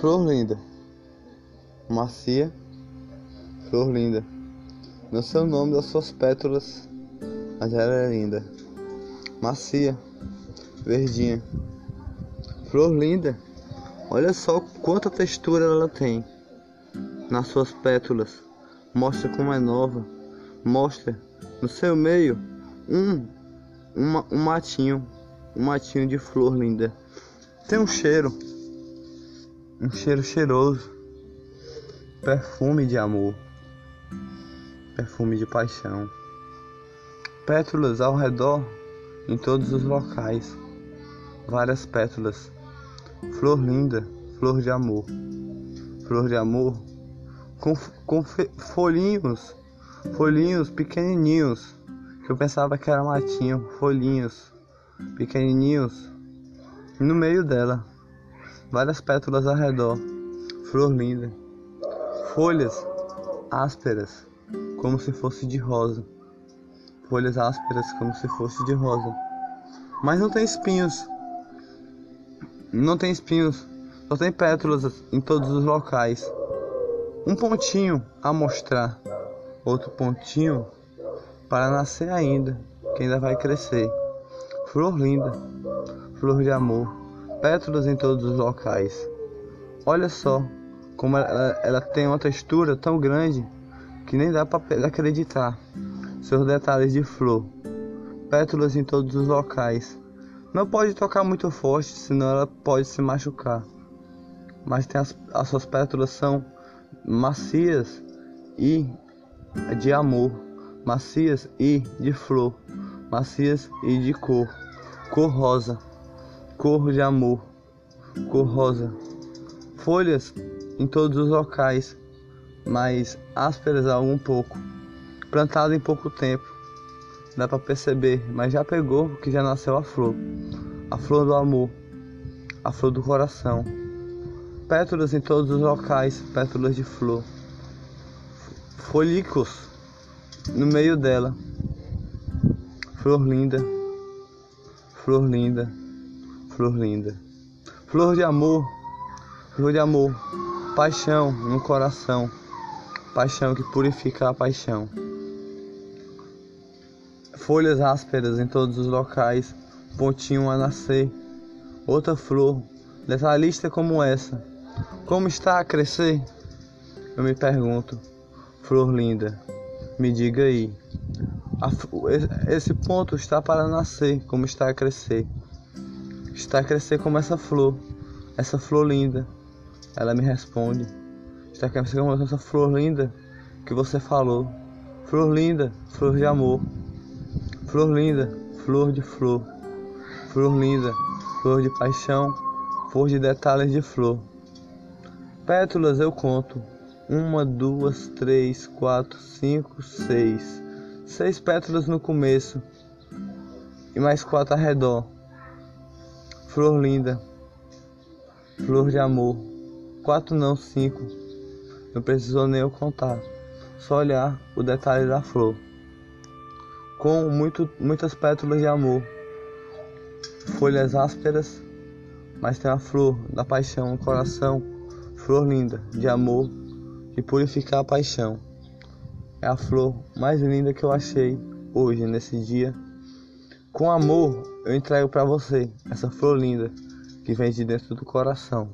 Flor linda, macia, flor linda. Não sei o nome das suas pétalas, mas ela é linda. Macia, verdinha. Flor linda. Olha só quanta textura ela tem nas suas pétalas. Mostra como é nova. Mostra no seu meio um, uma, um matinho, um matinho de flor linda. Tem um cheiro, um cheiro cheiroso, perfume de amor, perfume de paixão. Pétalas ao redor em todos os locais, várias pétalas. Flor linda, flor de amor, flor de amor. Com, com folhinhos, folhinhos pequenininhos, que eu pensava que era matinho, folhinhos pequenininhos, no meio dela, várias pétalas ao redor, flor linda, folhas ásperas, como se fosse de rosa, folhas ásperas como se fosse de rosa, mas não tem espinhos, não tem espinhos, só tem pétalas em todos os locais. Um pontinho a mostrar, outro pontinho para nascer ainda, que ainda vai crescer. Flor linda, flor de amor, pétalas em todos os locais. Olha só como ela, ela tem uma textura tão grande que nem dá para acreditar. Seus detalhes de flor, pétalas em todos os locais. Não pode tocar muito forte, senão ela pode se machucar. Mas tem as, as suas pétalas são macias e de amor, macias e de flor, macias e de cor, cor rosa, cor de amor, cor rosa, folhas em todos os locais, mas ásperas algum pouco, plantado em pouco tempo, dá para perceber, mas já pegou que já nasceu a flor, a flor do amor, a flor do coração. Pétalas em todos os locais, pétalas de flor. Folículos no meio dela. Flor linda, flor linda, flor linda. Flor de amor, flor de amor. Paixão no coração. Paixão que purifica a paixão. Folhas ásperas em todos os locais, pontinho a nascer. Outra flor, detalhista como essa como está a crescer? Eu me pergunto, flor linda, me diga aí. esse ponto está para nascer, como está a crescer? Está a crescer como essa flor, essa flor linda. Ela me responde. Está a crescer como essa flor linda que você falou. Flor linda, flor de amor. Flor linda, flor de flor. Flor linda, flor de paixão, flor de detalhes de flor. Pétalas eu conto. Uma, duas, três, quatro, cinco, seis. Seis pétalas no começo. E mais quatro ao redor. Flor linda. Flor de amor. Quatro não, cinco. Não precisou nem eu contar. Só olhar o detalhe da flor. Com muito, muitas pétalas de amor. Folhas ásperas. Mas tem a flor da paixão no coração Flor linda, de amor, de purificar a paixão. É a flor mais linda que eu achei hoje, nesse dia. Com amor, eu entrego para você essa flor linda que vem de dentro do coração.